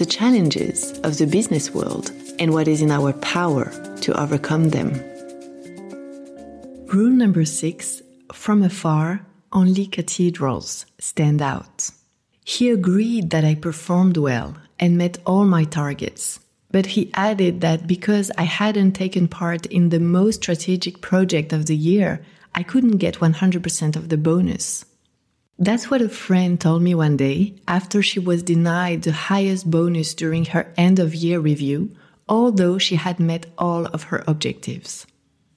the challenges of the business world, and what is in our power to overcome them. Rule number six from afar, only cathedrals stand out. He agreed that I performed well and met all my targets. But he added that because I hadn't taken part in the most strategic project of the year, I couldn't get 100% of the bonus. That's what a friend told me one day after she was denied the highest bonus during her end of year review, although she had met all of her objectives.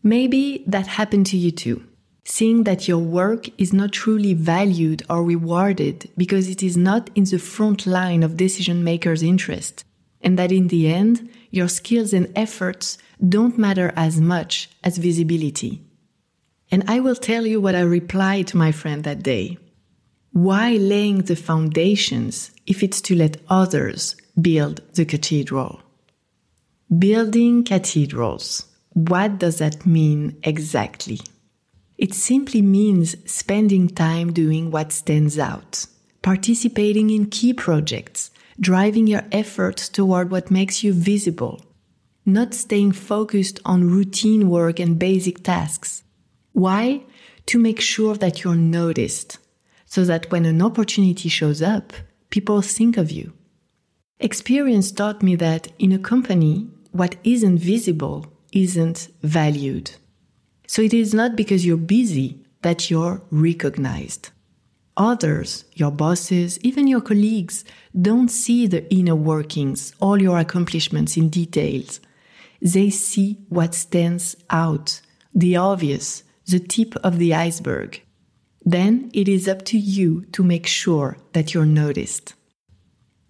Maybe that happened to you too. Seeing that your work is not truly valued or rewarded because it is not in the front line of decision makers' interest, and that in the end, your skills and efforts don't matter as much as visibility. And I will tell you what I replied to my friend that day. Why laying the foundations if it's to let others build the cathedral? Building cathedrals. What does that mean exactly? It simply means spending time doing what stands out, participating in key projects, driving your efforts toward what makes you visible, not staying focused on routine work and basic tasks. Why? To make sure that you're noticed so that when an opportunity shows up, people think of you. Experience taught me that in a company, what isn't visible isn't valued. So it is not because you're busy that you're recognized. Others, your bosses, even your colleagues, don't see the inner workings, all your accomplishments in details. They see what stands out, the obvious, the tip of the iceberg. Then it is up to you to make sure that you're noticed.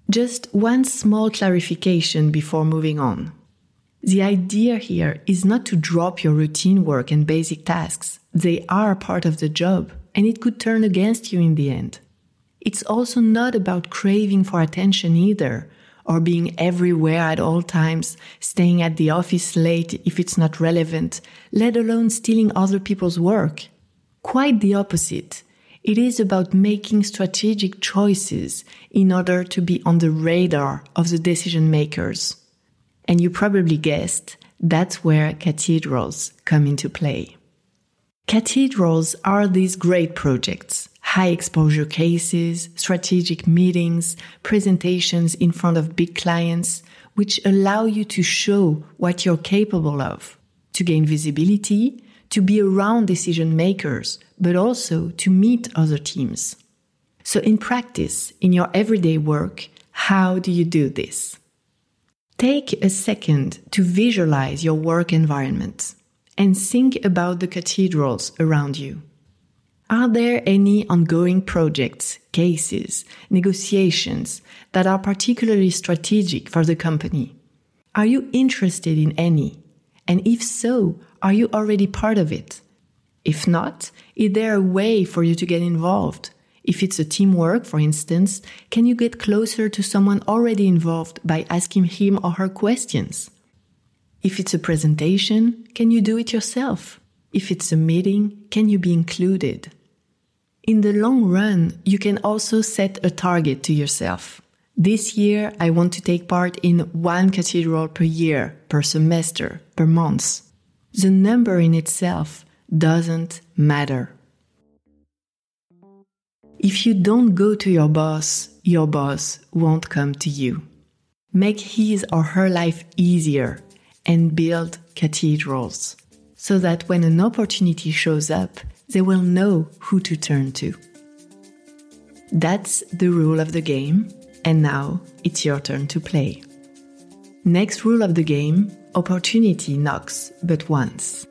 Just one small clarification before moving on. The idea here is not to drop your routine work and basic tasks. They are part of the job, and it could turn against you in the end. It's also not about craving for attention either, or being everywhere at all times, staying at the office late if it's not relevant, let alone stealing other people's work. Quite the opposite. It is about making strategic choices in order to be on the radar of the decision makers. And you probably guessed that's where cathedrals come into play. Cathedrals are these great projects, high exposure cases, strategic meetings, presentations in front of big clients, which allow you to show what you're capable of, to gain visibility, to be around decision makers, but also to meet other teams. So in practice, in your everyday work, how do you do this? Take a second to visualize your work environment and think about the cathedrals around you. Are there any ongoing projects, cases, negotiations that are particularly strategic for the company? Are you interested in any? And if so, are you already part of it? If not, is there a way for you to get involved? If it's a teamwork, for instance, can you get closer to someone already involved by asking him or her questions? If it's a presentation, can you do it yourself? If it's a meeting, can you be included? In the long run, you can also set a target to yourself. This year, I want to take part in one cathedral per year, per semester, per month the number in itself doesn't matter. If you don't go to your boss, your boss won't come to you. Make his or her life easier and build cathedrals so that when an opportunity shows up, they will know who to turn to. That's the rule of the game, and now it's your turn to play. Next rule of the game opportunity knocks but once.